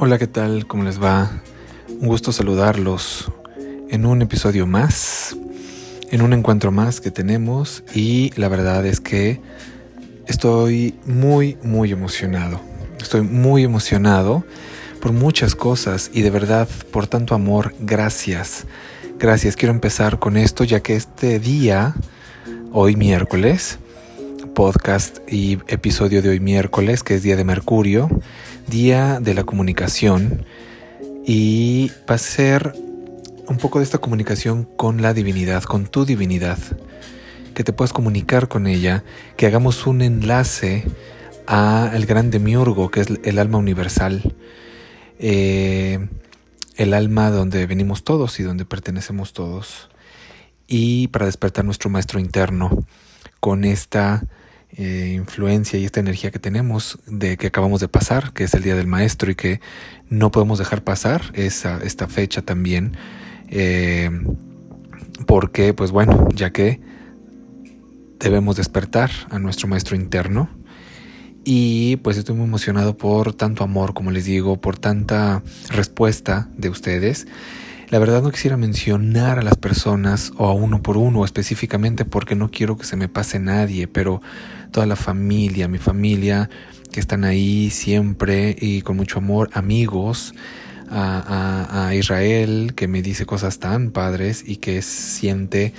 Hola, ¿qué tal? ¿Cómo les va? Un gusto saludarlos en un episodio más, en un encuentro más que tenemos y la verdad es que estoy muy, muy emocionado. Estoy muy emocionado por muchas cosas y de verdad por tanto amor, gracias. Gracias, quiero empezar con esto ya que este día, hoy miércoles, podcast y episodio de hoy miércoles, que es Día de Mercurio, Día de la Comunicación, y va a ser un poco de esta comunicación con la divinidad, con tu divinidad, que te puedas comunicar con ella, que hagamos un enlace a el gran demiurgo, que es el alma universal, eh, el alma donde venimos todos y donde pertenecemos todos, y para despertar nuestro maestro interno con esta eh, influencia y esta energía que tenemos de que acabamos de pasar, que es el Día del Maestro y que no podemos dejar pasar esa, esta fecha también, eh, porque pues bueno, ya que debemos despertar a nuestro Maestro interno y pues estoy muy emocionado por tanto amor, como les digo, por tanta respuesta de ustedes. La verdad no quisiera mencionar a las personas o a uno por uno específicamente porque no quiero que se me pase nadie, pero toda la familia, mi familia que están ahí siempre y con mucho amor, amigos, a, Israel que me dice cosas tan padres y que siente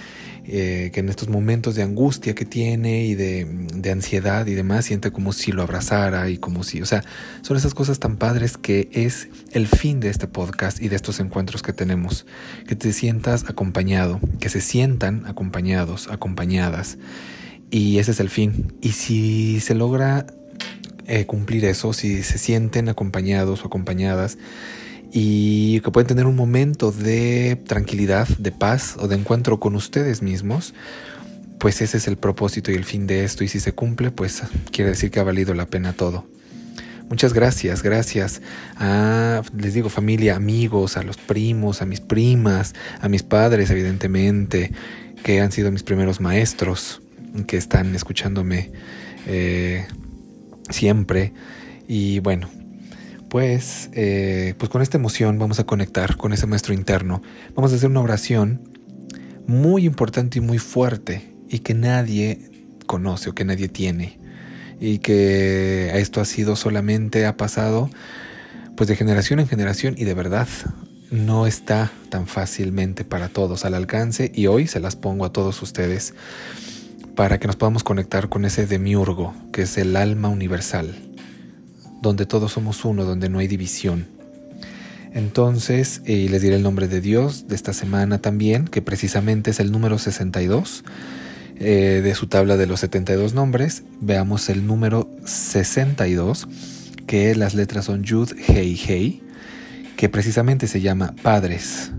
eh, que en estos momentos de angustia que tiene y de, de, ansiedad y demás, siente como si lo abrazara y como si, o sea, son esas cosas tan padres que es el fin de este podcast y de estos encuentros que tenemos, que te sientas acompañado, que se sientan acompañados, acompañadas. Y ese es el fin. Y si se logra eh, cumplir eso, si se sienten acompañados o acompañadas, y que pueden tener un momento de tranquilidad, de paz o de encuentro con ustedes mismos, pues ese es el propósito y el fin de esto. Y si se cumple, pues quiere decir que ha valido la pena todo. Muchas gracias, gracias a, les digo, familia, amigos, a los primos, a mis primas, a mis padres, evidentemente, que han sido mis primeros maestros que están escuchándome eh, siempre. Y bueno, pues, eh, pues con esta emoción vamos a conectar con ese maestro interno. Vamos a hacer una oración muy importante y muy fuerte y que nadie conoce o que nadie tiene. Y que esto ha sido solamente, ha pasado pues de generación en generación y de verdad no está tan fácilmente para todos al alcance y hoy se las pongo a todos ustedes para que nos podamos conectar con ese demiurgo, que es el alma universal, donde todos somos uno, donde no hay división. Entonces, eh, les diré el nombre de Dios de esta semana también, que precisamente es el número 62 eh, de su tabla de los 72 nombres. Veamos el número 62, que las letras son Yud, Hei, Hei, que precisamente se llama Padres.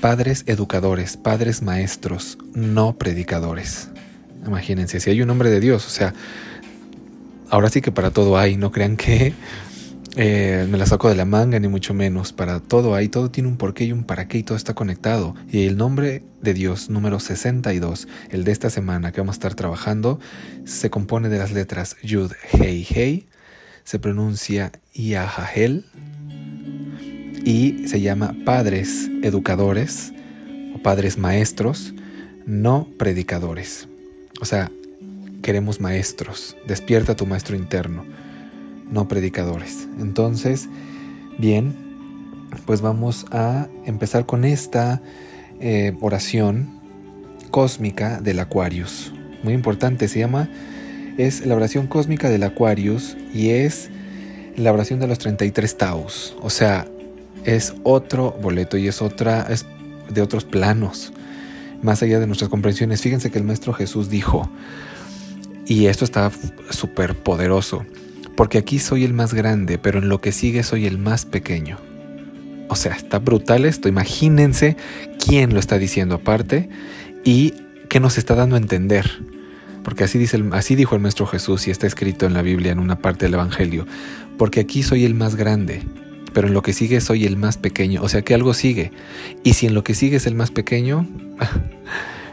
Padres educadores, padres maestros, no predicadores. Imagínense, si hay un hombre de Dios, o sea, ahora sí que para todo hay, no crean que eh, me la saco de la manga, ni mucho menos, para todo hay, todo tiene un porqué y un para qué y todo está conectado. Y el nombre de Dios número 62, el de esta semana que vamos a estar trabajando, se compone de las letras Yud, Hei, Hei, se pronuncia Yahahel y se llama Padres Educadores o Padres Maestros, no predicadores. O sea, queremos maestros. Despierta tu maestro interno, no predicadores. Entonces, bien, pues vamos a empezar con esta eh, oración cósmica del Aquarius. Muy importante, se llama, es la oración cósmica del Aquarius y es la oración de los 33 Taus. O sea, es otro boleto y es otra, es de otros planos más allá de nuestras comprensiones. Fíjense que el Maestro Jesús dijo, y esto está súper poderoso, porque aquí soy el más grande, pero en lo que sigue soy el más pequeño. O sea, está brutal esto. Imagínense quién lo está diciendo aparte y qué nos está dando a entender. Porque así, dice así dijo el Maestro Jesús y está escrito en la Biblia en una parte del Evangelio. Porque aquí soy el más grande, pero en lo que sigue soy el más pequeño, o sea que algo sigue. Y si en lo que sigue es el más pequeño,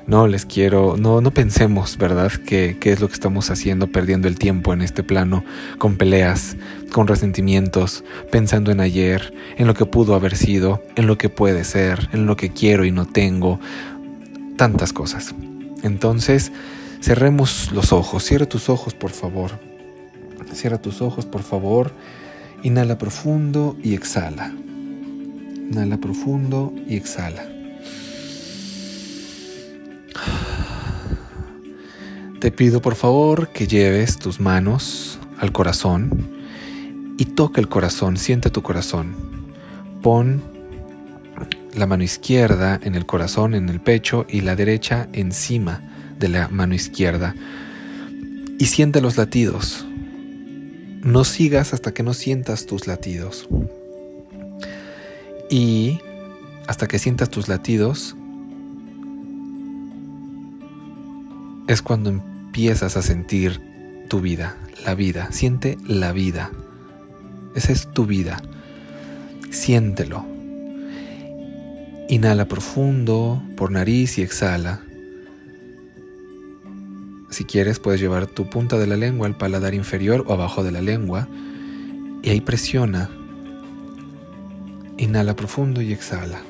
No les quiero, no, no pensemos, ¿verdad?, que, es lo que estamos haciendo, perdiendo el tiempo en este plano, con peleas, con resentimientos, pensando en ayer, en lo que pudo haber sido, en lo que puede ser, en lo que quiero y no tengo, tantas cosas. Entonces, cerremos los ojos, cierra tus ojos, por favor. Cierra tus ojos, por favor. Inhala profundo y exhala. Inhala profundo y exhala. Te pido por favor que lleves tus manos al corazón y toca el corazón, siente tu corazón. Pon la mano izquierda en el corazón, en el pecho y la derecha encima de la mano izquierda y siente los latidos. No sigas hasta que no sientas tus latidos. Y hasta que sientas tus latidos es cuando empiezas a sentir tu vida, la vida. Siente la vida. Esa es tu vida. Siéntelo. Inhala profundo por nariz y exhala. Si quieres puedes llevar tu punta de la lengua al paladar inferior o abajo de la lengua y ahí presiona. Inhala profundo y exhala.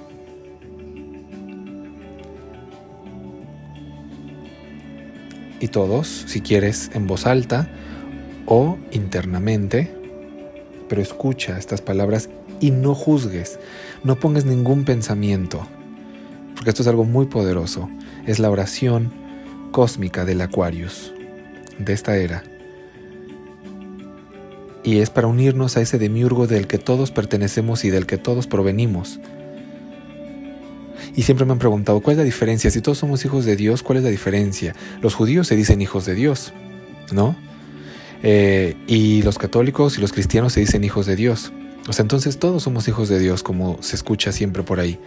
Y todos, si quieres, en voz alta o internamente, pero escucha estas palabras y no juzgues, no pongas ningún pensamiento, porque esto es algo muy poderoso. Es la oración cósmica del Aquarius, de esta era. Y es para unirnos a ese demiurgo del que todos pertenecemos y del que todos provenimos. Y siempre me han preguntado, ¿cuál es la diferencia? Si todos somos hijos de Dios, ¿cuál es la diferencia? Los judíos se dicen hijos de Dios, ¿no? Eh, y los católicos y los cristianos se dicen hijos de Dios. O sea, entonces todos somos hijos de Dios, como se escucha siempre por ahí.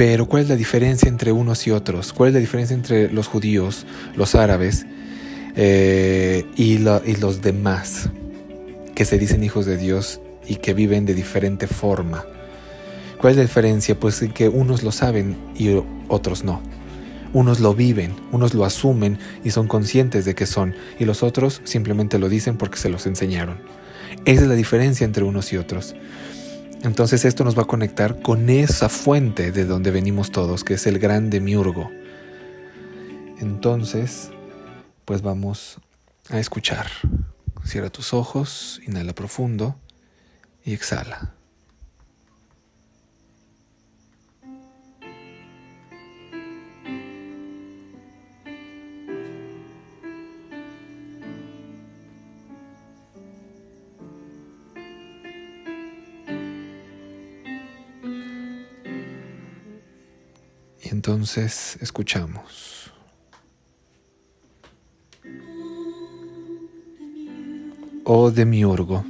Pero ¿cuál es la diferencia entre unos y otros? ¿Cuál es la diferencia entre los judíos, los árabes eh, y, y los demás que se dicen hijos de Dios y que viven de diferente forma? ¿Cuál es la diferencia? Pues que unos lo saben y otros no. Unos lo viven, unos lo asumen y son conscientes de que son, y los otros simplemente lo dicen porque se los enseñaron. Esa es la diferencia entre unos y otros. Entonces esto nos va a conectar con esa fuente de donde venimos todos, que es el gran demiurgo. Entonces, pues vamos a escuchar. Cierra tus ojos, inhala profundo y exhala. Entonces escuchamos. Oh demiurgo,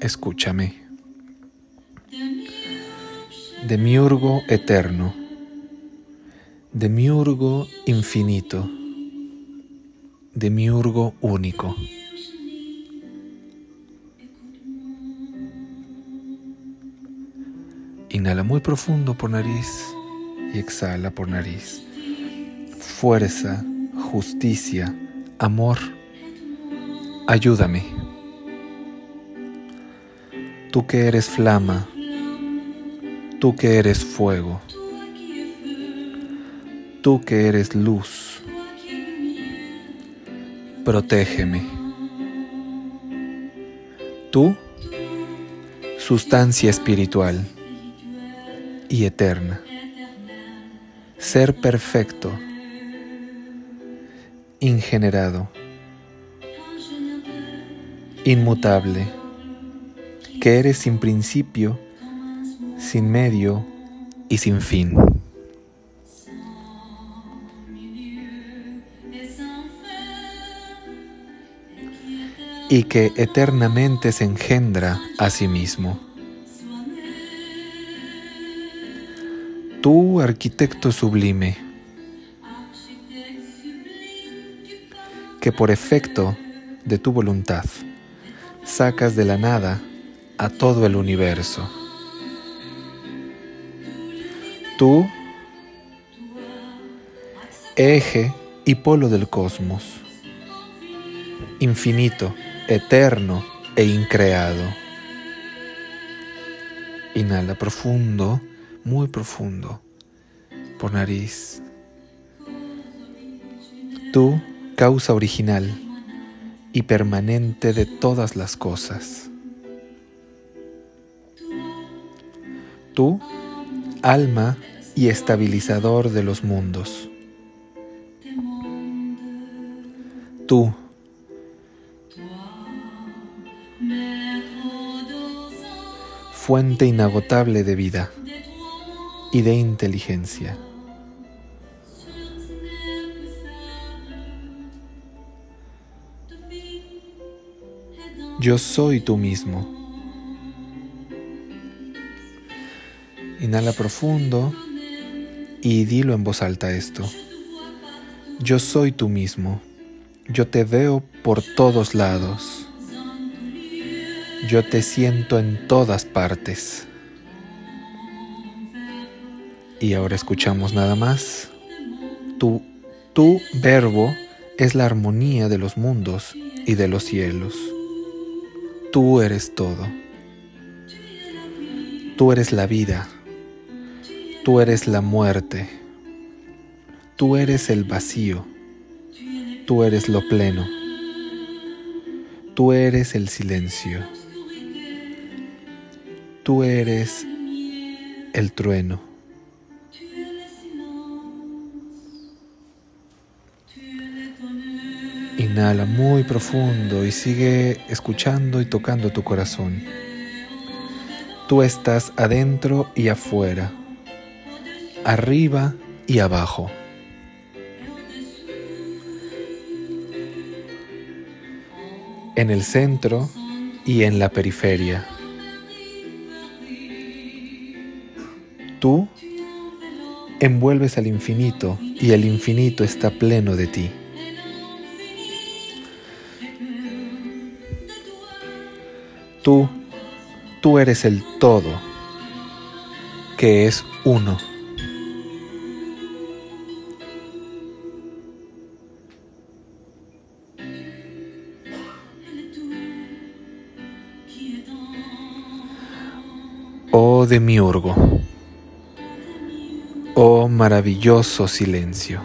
escúchame. Demiurgo eterno, demiurgo infinito, demiurgo único. Inhala muy profundo por nariz y exhala por nariz. Fuerza, justicia, amor, ayúdame. Tú que eres flama, tú que eres fuego, tú que eres luz, protégeme. Tú, sustancia espiritual y eterna ser perfecto, ingenerado, inmutable, que eres sin principio, sin medio y sin fin. y que eternamente se engendra a sí mismo. Arquitecto sublime, que por efecto de tu voluntad sacas de la nada a todo el universo. Tú, eje y polo del cosmos, infinito, eterno e increado. Inhala profundo, muy profundo, por nariz. Tú, causa original y permanente de todas las cosas. Tú, alma y estabilizador de los mundos. Tú, fuente inagotable de vida y de inteligencia. Yo soy tú mismo. Inhala profundo y dilo en voz alta esto. Yo soy tú mismo. Yo te veo por todos lados. Yo te siento en todas partes. Y ahora escuchamos nada más. Tu, tu verbo es la armonía de los mundos y de los cielos. Tú eres todo. Tú eres la vida. Tú eres la muerte. Tú eres el vacío. Tú eres lo pleno. Tú eres el silencio. Tú eres el trueno. Inhala muy profundo y sigue escuchando y tocando tu corazón. Tú estás adentro y afuera, arriba y abajo. En el centro y en la periferia. Tú envuelves al infinito y el infinito está pleno de ti. Tú, tú eres el todo, que es uno. Oh demiurgo. Oh maravilloso silencio.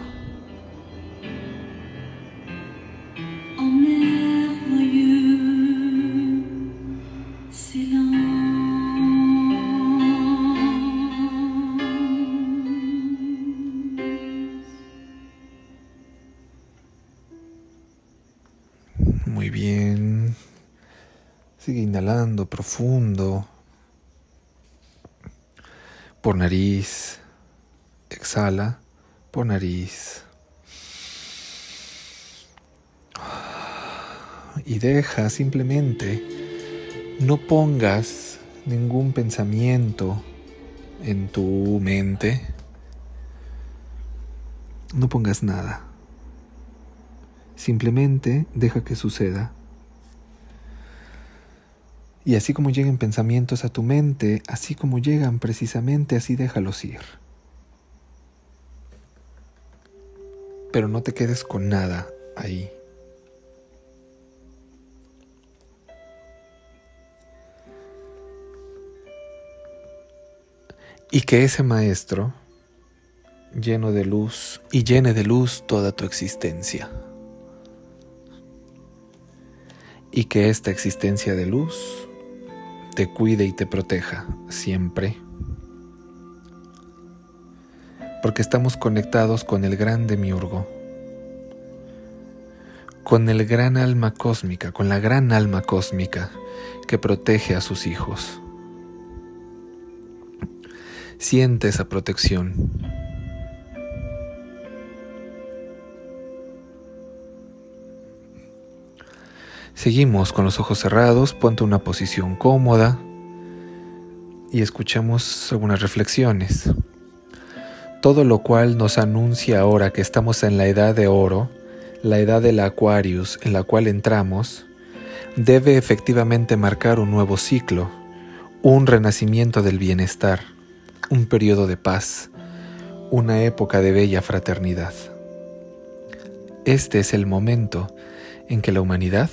Muy bien. Sigue inhalando profundo por nariz. Exhala por nariz. Y deja simplemente, no pongas ningún pensamiento en tu mente. No pongas nada. Simplemente deja que suceda. Y así como lleguen pensamientos a tu mente, así como llegan precisamente, así déjalos ir. pero no te quedes con nada ahí. Y que ese maestro, lleno de luz y llene de luz toda tu existencia. Y que esta existencia de luz te cuide y te proteja siempre porque estamos conectados con el gran demiurgo, con el gran alma cósmica, con la gran alma cósmica que protege a sus hijos. Siente esa protección. Seguimos con los ojos cerrados, ponte una posición cómoda y escuchamos algunas reflexiones todo lo cual nos anuncia ahora que estamos en la edad de oro, la edad del Aquarius en la cual entramos, debe efectivamente marcar un nuevo ciclo, un renacimiento del bienestar, un periodo de paz, una época de bella fraternidad. este es el momento en que la humanidad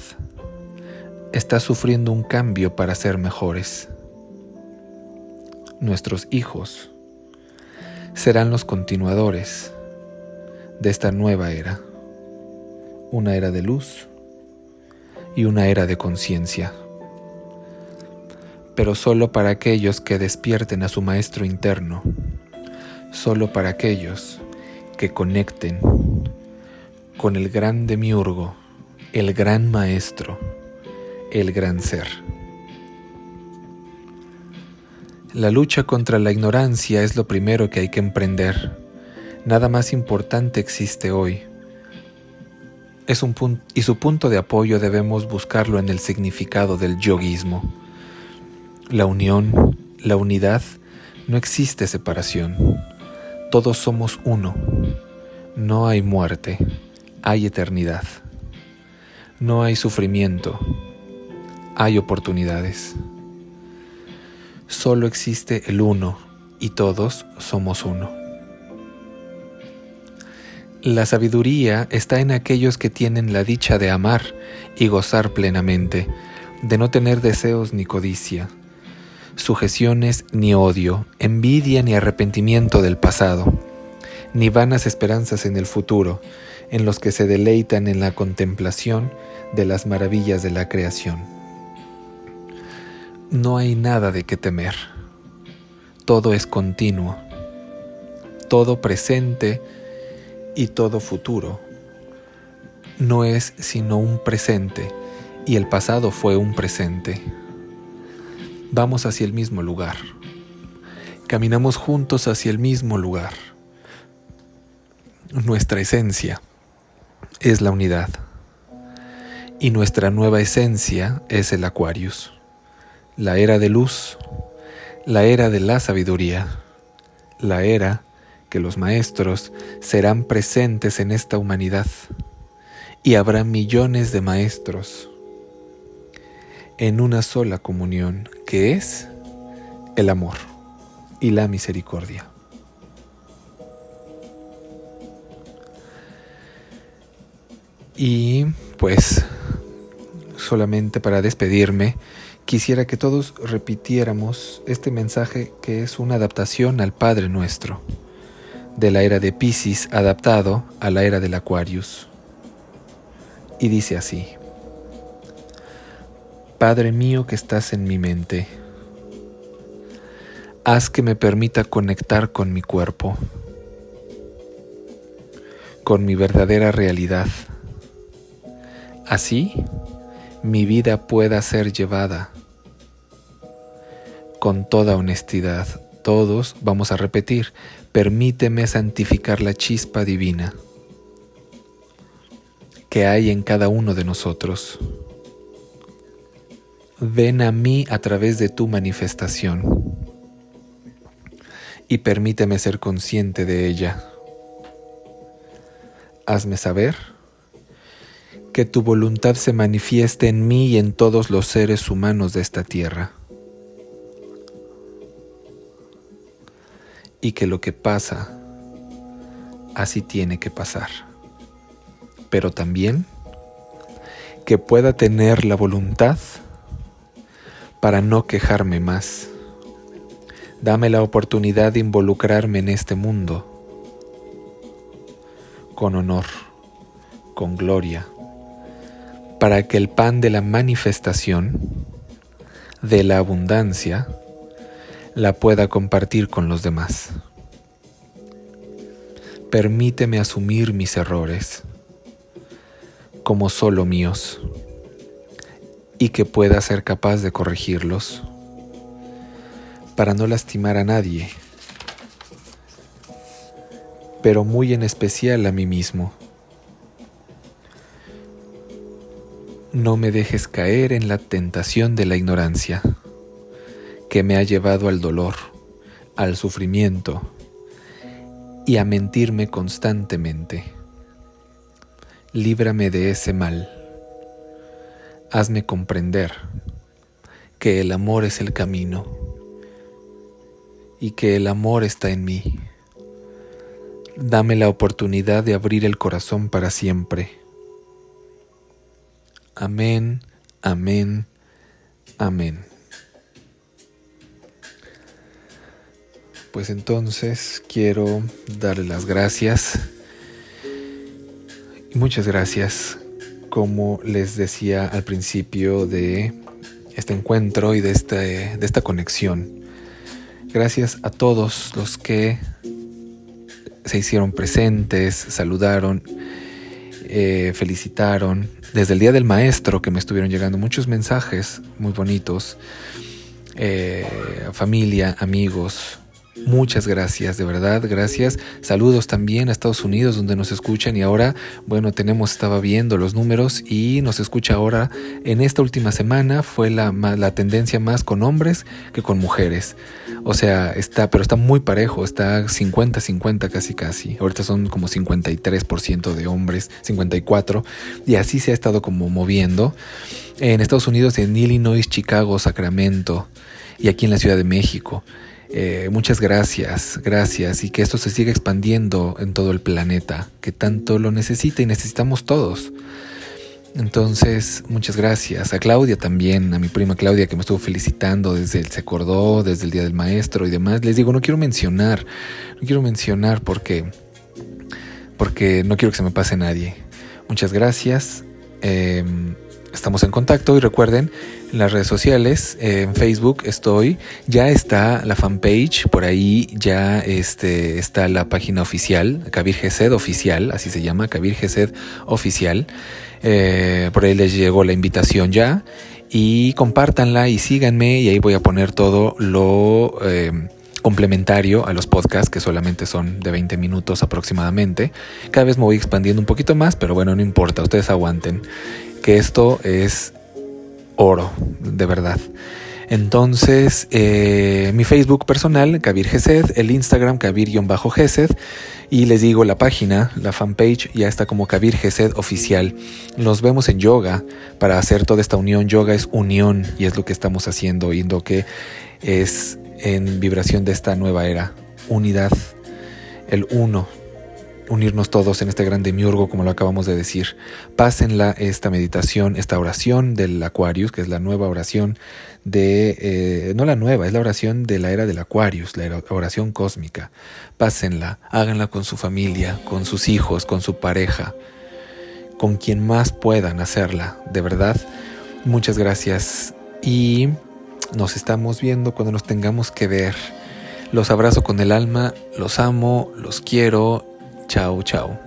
está sufriendo un cambio para ser mejores. Nuestros hijos serán los continuadores de esta nueva era, una era de luz y una era de conciencia, pero solo para aquellos que despierten a su maestro interno, solo para aquellos que conecten con el gran demiurgo, el gran maestro, el gran ser. La lucha contra la ignorancia es lo primero que hay que emprender. Nada más importante existe hoy. Es un y su punto de apoyo debemos buscarlo en el significado del yoguismo. La unión, la unidad, no existe separación. Todos somos uno. No hay muerte, hay eternidad. No hay sufrimiento, hay oportunidades. Solo existe el uno y todos somos uno. La sabiduría está en aquellos que tienen la dicha de amar y gozar plenamente, de no tener deseos ni codicia, sujeciones ni odio, envidia ni arrepentimiento del pasado, ni vanas esperanzas en el futuro, en los que se deleitan en la contemplación de las maravillas de la creación no hay nada de qué temer. Todo es continuo, todo presente y todo futuro. No es sino un presente y el pasado fue un presente. Vamos hacia el mismo lugar. Caminamos juntos hacia el mismo lugar. Nuestra esencia es la unidad y nuestra nueva esencia es el Aquarius la era de luz, la era de la sabiduría, la era que los maestros serán presentes en esta humanidad y habrá millones de maestros en una sola comunión que es el amor y la misericordia. Y pues solamente para despedirme, quisiera que todos repitiéramos este mensaje que es una adaptación al Padre Nuestro, de la era de Pisces adaptado a la era del Aquarius. Y dice así, Padre mío que estás en mi mente, haz que me permita conectar con mi cuerpo, con mi verdadera realidad. Así, mi vida pueda ser llevada con toda honestidad. Todos vamos a repetir, permíteme santificar la chispa divina que hay en cada uno de nosotros. Ven a mí a través de tu manifestación y permíteme ser consciente de ella. Hazme saber que tu voluntad se manifieste en mí y en todos los seres humanos de esta tierra. Y que lo que pasa, así tiene que pasar. Pero también que pueda tener la voluntad para no quejarme más. Dame la oportunidad de involucrarme en este mundo con honor, con gloria para que el pan de la manifestación, de la abundancia, la pueda compartir con los demás. Permíteme asumir mis errores como solo míos y que pueda ser capaz de corregirlos para no lastimar a nadie, pero muy en especial a mí mismo. No me dejes caer en la tentación de la ignorancia, que me ha llevado al dolor, al sufrimiento y a mentirme constantemente. Líbrame de ese mal. Hazme comprender que el amor es el camino y que el amor está en mí. Dame la oportunidad de abrir el corazón para siempre. Amén, amén, amén. Pues entonces quiero darle las gracias. Muchas gracias, como les decía al principio de este encuentro y de, este, de esta conexión. Gracias a todos los que se hicieron presentes, saludaron, eh, felicitaron. Desde el Día del Maestro que me estuvieron llegando muchos mensajes muy bonitos. Eh, familia, amigos, Muchas gracias, de verdad, gracias. Saludos también a Estados Unidos donde nos escuchan y ahora, bueno, tenemos, estaba viendo los números y nos escucha ahora, en esta última semana fue la, la tendencia más con hombres que con mujeres. O sea, está, pero está muy parejo, está 50-50 casi casi. Ahorita son como 53% de hombres, 54, y así se ha estado como moviendo. En Estados Unidos, en Illinois, Chicago, Sacramento y aquí en la Ciudad de México. Eh, muchas gracias, gracias y que esto se siga expandiendo en todo el planeta, que tanto lo necesita y necesitamos todos. Entonces, muchas gracias. A Claudia también, a mi prima Claudia que me estuvo felicitando desde el Se Acordó, desde el Día del Maestro y demás. Les digo, no quiero mencionar, no quiero mencionar porque, porque no quiero que se me pase nadie. Muchas gracias. Em, estamos en contacto y recuerden, en las redes sociales, en Facebook estoy, ya está la fanpage, por ahí ya este, está la página oficial, Kabir Gesed oficial, así se llama, Kabir Gesed oficial. Eh, por ahí les llegó la invitación ya y compártanla y síganme y ahí voy a poner todo lo eh, complementario a los podcasts que solamente son de 20 minutos aproximadamente. Cada vez me voy expandiendo un poquito más, pero bueno, no importa, ustedes aguanten que esto es oro, de verdad. Entonces, eh, mi Facebook personal, Kabir Gesed, el Instagram, Kabir-Gesed, y les digo, la página, la fanpage, ya está como Kabir Gesed oficial. Nos vemos en yoga para hacer toda esta unión. Yoga es unión y es lo que estamos haciendo y lo que es en vibración de esta nueva era. Unidad, el uno, unirnos todos en este gran demiurgo, como lo acabamos de decir. Pásenla esta meditación, esta oración del Aquarius, que es la nueva oración de, eh, no la nueva, es la oración de la era del Aquarius, la oración cósmica. Pásenla, háganla con su familia, con sus hijos, con su pareja, con quien más puedan hacerla, de verdad. Muchas gracias y nos estamos viendo cuando nos tengamos que ver. Los abrazo con el alma, los amo, los quiero Chao, chao.